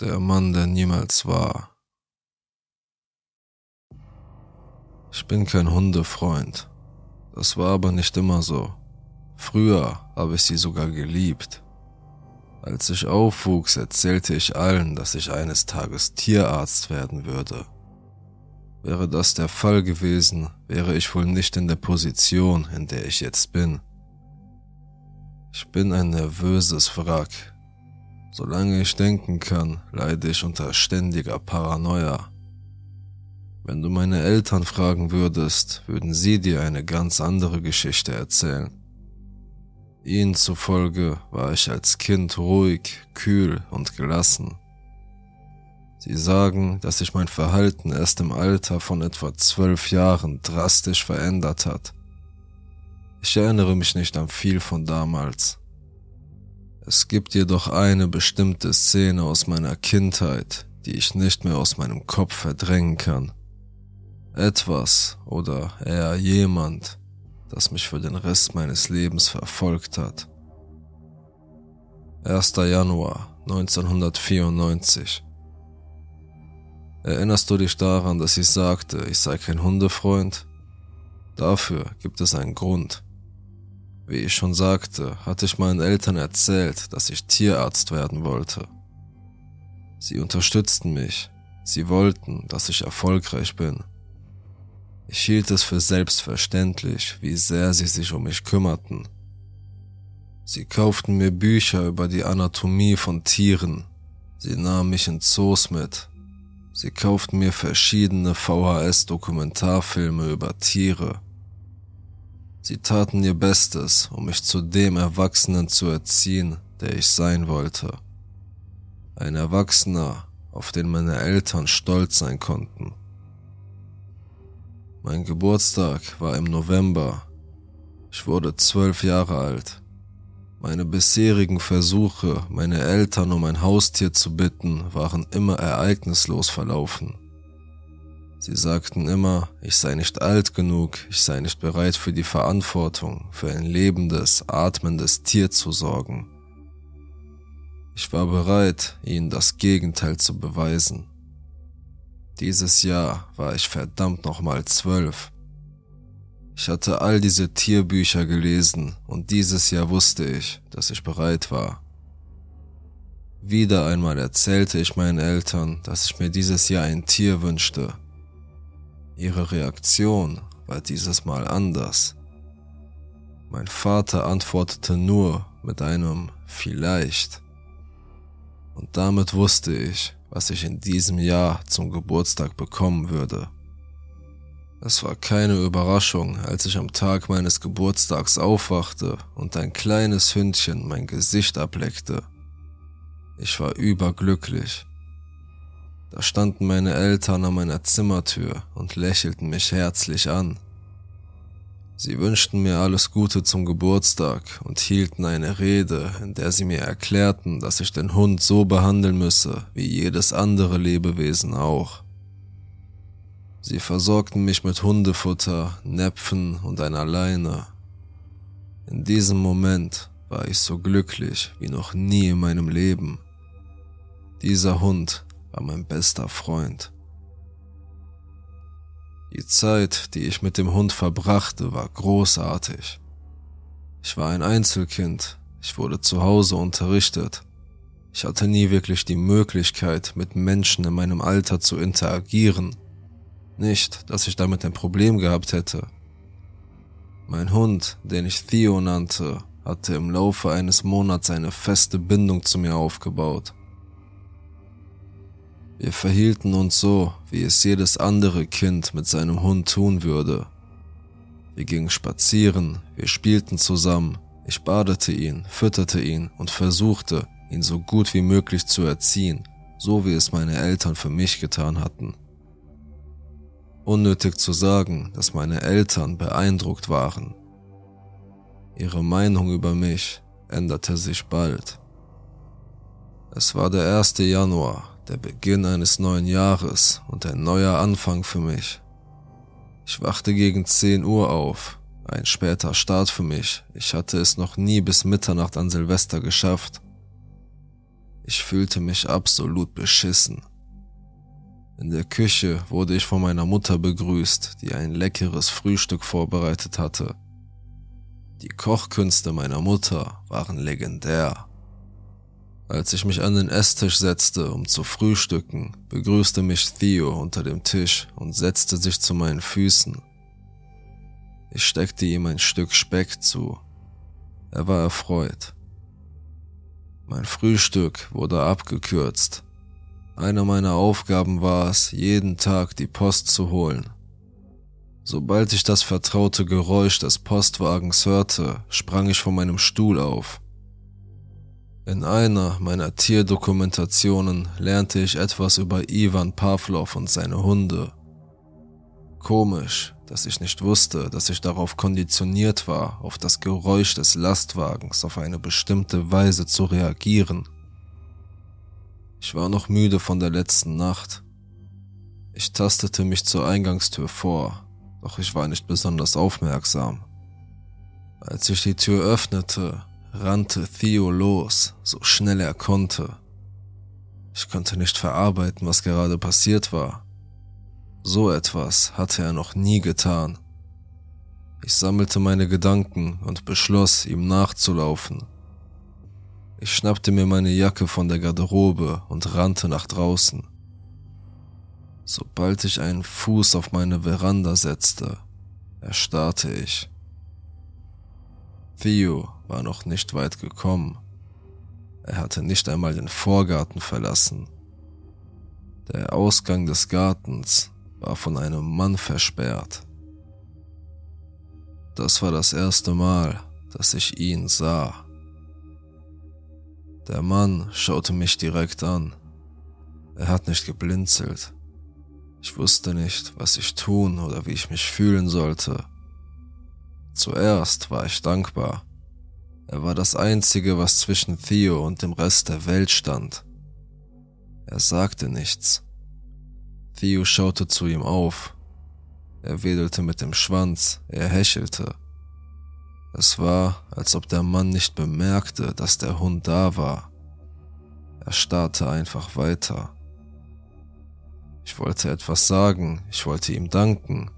Der Mann, der niemals war. Ich bin kein Hundefreund. Das war aber nicht immer so. Früher habe ich sie sogar geliebt. Als ich aufwuchs, erzählte ich allen, dass ich eines Tages Tierarzt werden würde. Wäre das der Fall gewesen, wäre ich wohl nicht in der Position, in der ich jetzt bin. Ich bin ein nervöses Wrack, Solange ich denken kann, leide ich unter ständiger Paranoia. Wenn du meine Eltern fragen würdest, würden sie dir eine ganz andere Geschichte erzählen. Ihnen zufolge war ich als Kind ruhig, kühl und gelassen. Sie sagen, dass sich mein Verhalten erst im Alter von etwa zwölf Jahren drastisch verändert hat. Ich erinnere mich nicht an viel von damals, es gibt jedoch eine bestimmte Szene aus meiner Kindheit, die ich nicht mehr aus meinem Kopf verdrängen kann. Etwas oder eher jemand, das mich für den Rest meines Lebens verfolgt hat. 1. Januar 1994 Erinnerst du dich daran, dass ich sagte, ich sei kein Hundefreund? Dafür gibt es einen Grund. Wie ich schon sagte, hatte ich meinen Eltern erzählt, dass ich Tierarzt werden wollte. Sie unterstützten mich. Sie wollten, dass ich erfolgreich bin. Ich hielt es für selbstverständlich, wie sehr sie sich um mich kümmerten. Sie kauften mir Bücher über die Anatomie von Tieren. Sie nahmen mich in Zoos mit. Sie kauften mir verschiedene VHS-Dokumentarfilme über Tiere. Sie taten ihr Bestes, um mich zu dem Erwachsenen zu erziehen, der ich sein wollte. Ein Erwachsener, auf den meine Eltern stolz sein konnten. Mein Geburtstag war im November. Ich wurde zwölf Jahre alt. Meine bisherigen Versuche, meine Eltern um ein Haustier zu bitten, waren immer ereignislos verlaufen. Sie sagten immer, ich sei nicht alt genug, ich sei nicht bereit für die Verantwortung, für ein lebendes, atmendes Tier zu sorgen. Ich war bereit, ihnen das Gegenteil zu beweisen. Dieses Jahr war ich verdammt nochmal zwölf. Ich hatte all diese Tierbücher gelesen und dieses Jahr wusste ich, dass ich bereit war. Wieder einmal erzählte ich meinen Eltern, dass ich mir dieses Jahr ein Tier wünschte Ihre Reaktion war dieses Mal anders. Mein Vater antwortete nur mit einem vielleicht. Und damit wusste ich, was ich in diesem Jahr zum Geburtstag bekommen würde. Es war keine Überraschung, als ich am Tag meines Geburtstags aufwachte und ein kleines Hündchen mein Gesicht ableckte. Ich war überglücklich. Da standen meine Eltern an meiner Zimmertür und lächelten mich herzlich an. Sie wünschten mir alles Gute zum Geburtstag und hielten eine Rede, in der sie mir erklärten, dass ich den Hund so behandeln müsse, wie jedes andere Lebewesen auch. Sie versorgten mich mit Hundefutter, Näpfen und einer Leine. In diesem Moment war ich so glücklich wie noch nie in meinem Leben. Dieser Hund war mein bester Freund. Die Zeit, die ich mit dem Hund verbrachte, war großartig. Ich war ein Einzelkind, ich wurde zu Hause unterrichtet. Ich hatte nie wirklich die Möglichkeit, mit Menschen in meinem Alter zu interagieren. Nicht, dass ich damit ein Problem gehabt hätte. Mein Hund, den ich Theo nannte, hatte im Laufe eines Monats eine feste Bindung zu mir aufgebaut. Wir verhielten uns so, wie es jedes andere Kind mit seinem Hund tun würde. Wir gingen spazieren, wir spielten zusammen, ich badete ihn, fütterte ihn und versuchte, ihn so gut wie möglich zu erziehen, so wie es meine Eltern für mich getan hatten. Unnötig zu sagen, dass meine Eltern beeindruckt waren. Ihre Meinung über mich änderte sich bald. Es war der 1. Januar der Beginn eines neuen Jahres und ein neuer Anfang für mich. Ich wachte gegen 10 Uhr auf, ein später Start für mich. Ich hatte es noch nie bis Mitternacht an Silvester geschafft. Ich fühlte mich absolut beschissen. In der Küche wurde ich von meiner Mutter begrüßt, die ein leckeres Frühstück vorbereitet hatte. Die Kochkünste meiner Mutter waren legendär. Als ich mich an den Esstisch setzte, um zu frühstücken, begrüßte mich Theo unter dem Tisch und setzte sich zu meinen Füßen. Ich steckte ihm ein Stück Speck zu. Er war erfreut. Mein Frühstück wurde abgekürzt. Eine meiner Aufgaben war es, jeden Tag die Post zu holen. Sobald ich das vertraute Geräusch des Postwagens hörte, sprang ich von meinem Stuhl auf. In einer meiner Tierdokumentationen lernte ich etwas über Ivan Pavlov und seine Hunde. Komisch, dass ich nicht wusste, dass ich darauf konditioniert war, auf das Geräusch des Lastwagens auf eine bestimmte Weise zu reagieren. Ich war noch müde von der letzten Nacht. Ich tastete mich zur Eingangstür vor, doch ich war nicht besonders aufmerksam. Als ich die Tür öffnete, rannte Theo los, so schnell er konnte. Ich konnte nicht verarbeiten, was gerade passiert war. So etwas hatte er noch nie getan. Ich sammelte meine Gedanken und beschloss, ihm nachzulaufen. Ich schnappte mir meine Jacke von der Garderobe und rannte nach draußen. Sobald ich einen Fuß auf meine Veranda setzte, erstarrte ich. Theo war noch nicht weit gekommen. Er hatte nicht einmal den Vorgarten verlassen. Der Ausgang des Gartens war von einem Mann versperrt. Das war das erste Mal, dass ich ihn sah. Der Mann schaute mich direkt an. Er hat nicht geblinzelt. Ich wusste nicht, was ich tun oder wie ich mich fühlen sollte. Zuerst war ich dankbar. Er war das Einzige, was zwischen Theo und dem Rest der Welt stand. Er sagte nichts. Theo schaute zu ihm auf. Er wedelte mit dem Schwanz, er hechelte. Es war, als ob der Mann nicht bemerkte, dass der Hund da war. Er starrte einfach weiter. Ich wollte etwas sagen, ich wollte ihm danken.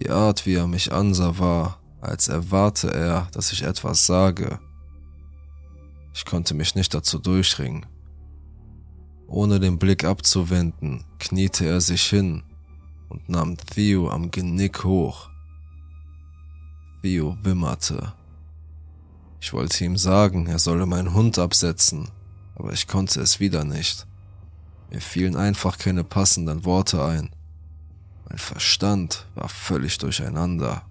Die Art, wie er mich ansah, war, als erwarte er, dass ich etwas sage. Ich konnte mich nicht dazu durchringen. Ohne den Blick abzuwenden, kniete er sich hin und nahm Theo am Genick hoch. Theo wimmerte. Ich wollte ihm sagen, er solle meinen Hund absetzen, aber ich konnte es wieder nicht. Mir fielen einfach keine passenden Worte ein. Mein Verstand war völlig durcheinander.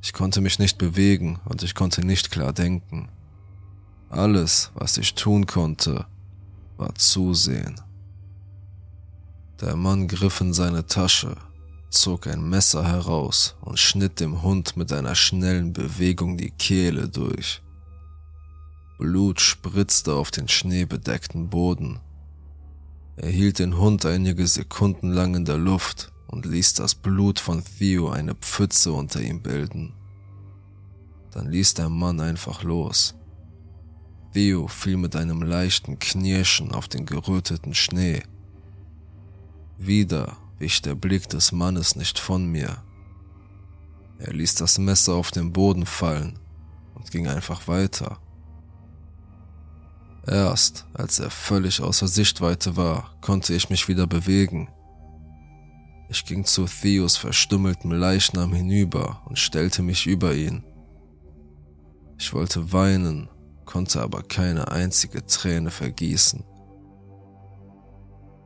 Ich konnte mich nicht bewegen und ich konnte nicht klar denken. Alles, was ich tun konnte, war zusehen. Der Mann griff in seine Tasche, zog ein Messer heraus und schnitt dem Hund mit einer schnellen Bewegung die Kehle durch. Blut spritzte auf den schneebedeckten Boden. Er hielt den Hund einige Sekunden lang in der Luft und ließ das Blut von Theo eine Pfütze unter ihm bilden. Dann ließ der Mann einfach los. Theo fiel mit einem leichten Knirschen auf den geröteten Schnee. Wieder wich der Blick des Mannes nicht von mir. Er ließ das Messer auf den Boden fallen und ging einfach weiter. Erst als er völlig außer Sichtweite war, konnte ich mich wieder bewegen. Ich ging zu Theos verstümmeltem Leichnam hinüber und stellte mich über ihn. Ich wollte weinen, konnte aber keine einzige Träne vergießen.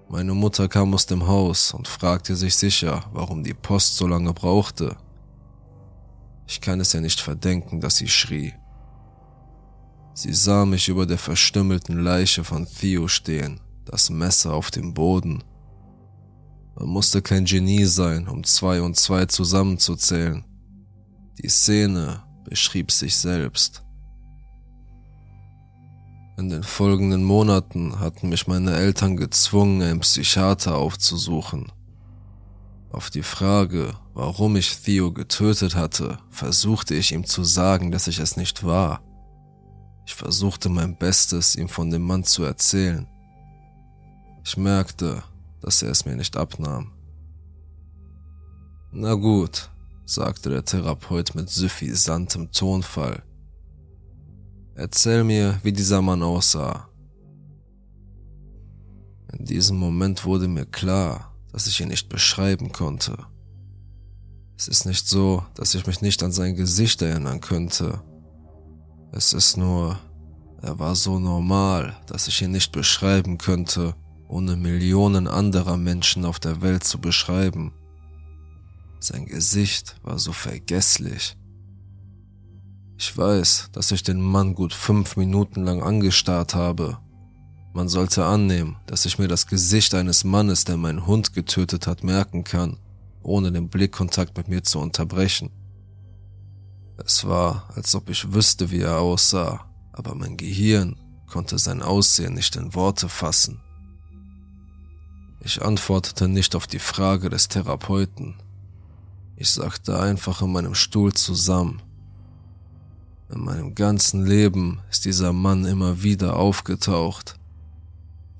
Meine Mutter kam aus dem Haus und fragte sich sicher, warum die Post so lange brauchte. Ich kann es ja nicht verdenken, dass sie schrie. Sie sah mich über der verstümmelten Leiche von Theo stehen, das Messer auf dem Boden man musste kein Genie sein, um zwei und zwei zusammenzuzählen. Die Szene beschrieb sich selbst. In den folgenden Monaten hatten mich meine Eltern gezwungen, einen Psychiater aufzusuchen. Auf die Frage, warum ich Theo getötet hatte, versuchte ich ihm zu sagen, dass ich es nicht war. Ich versuchte mein Bestes, ihm von dem Mann zu erzählen. Ich merkte, dass er es mir nicht abnahm. Na gut, sagte der Therapeut mit suffisantem Tonfall. Erzähl mir, wie dieser Mann aussah. In diesem Moment wurde mir klar, dass ich ihn nicht beschreiben konnte. Es ist nicht so, dass ich mich nicht an sein Gesicht erinnern könnte. Es ist nur, er war so normal, dass ich ihn nicht beschreiben könnte, ohne Millionen anderer Menschen auf der Welt zu beschreiben. Sein Gesicht war so vergesslich. Ich weiß, dass ich den Mann gut fünf Minuten lang angestarrt habe. Man sollte annehmen, dass ich mir das Gesicht eines Mannes, der meinen Hund getötet hat, merken kann, ohne den Blickkontakt mit mir zu unterbrechen. Es war, als ob ich wüsste, wie er aussah, aber mein Gehirn konnte sein Aussehen nicht in Worte fassen. Ich antwortete nicht auf die Frage des Therapeuten. Ich sagte einfach in meinem Stuhl zusammen. In meinem ganzen Leben ist dieser Mann immer wieder aufgetaucht.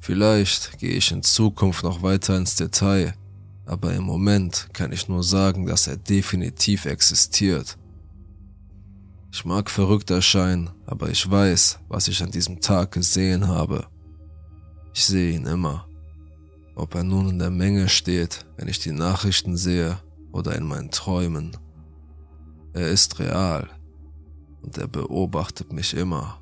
Vielleicht gehe ich in Zukunft noch weiter ins Detail, aber im Moment kann ich nur sagen, dass er definitiv existiert. Ich mag verrückt erscheinen, aber ich weiß, was ich an diesem Tag gesehen habe. Ich sehe ihn immer. Ob er nun in der Menge steht, wenn ich die Nachrichten sehe, oder in meinen Träumen. Er ist real und er beobachtet mich immer.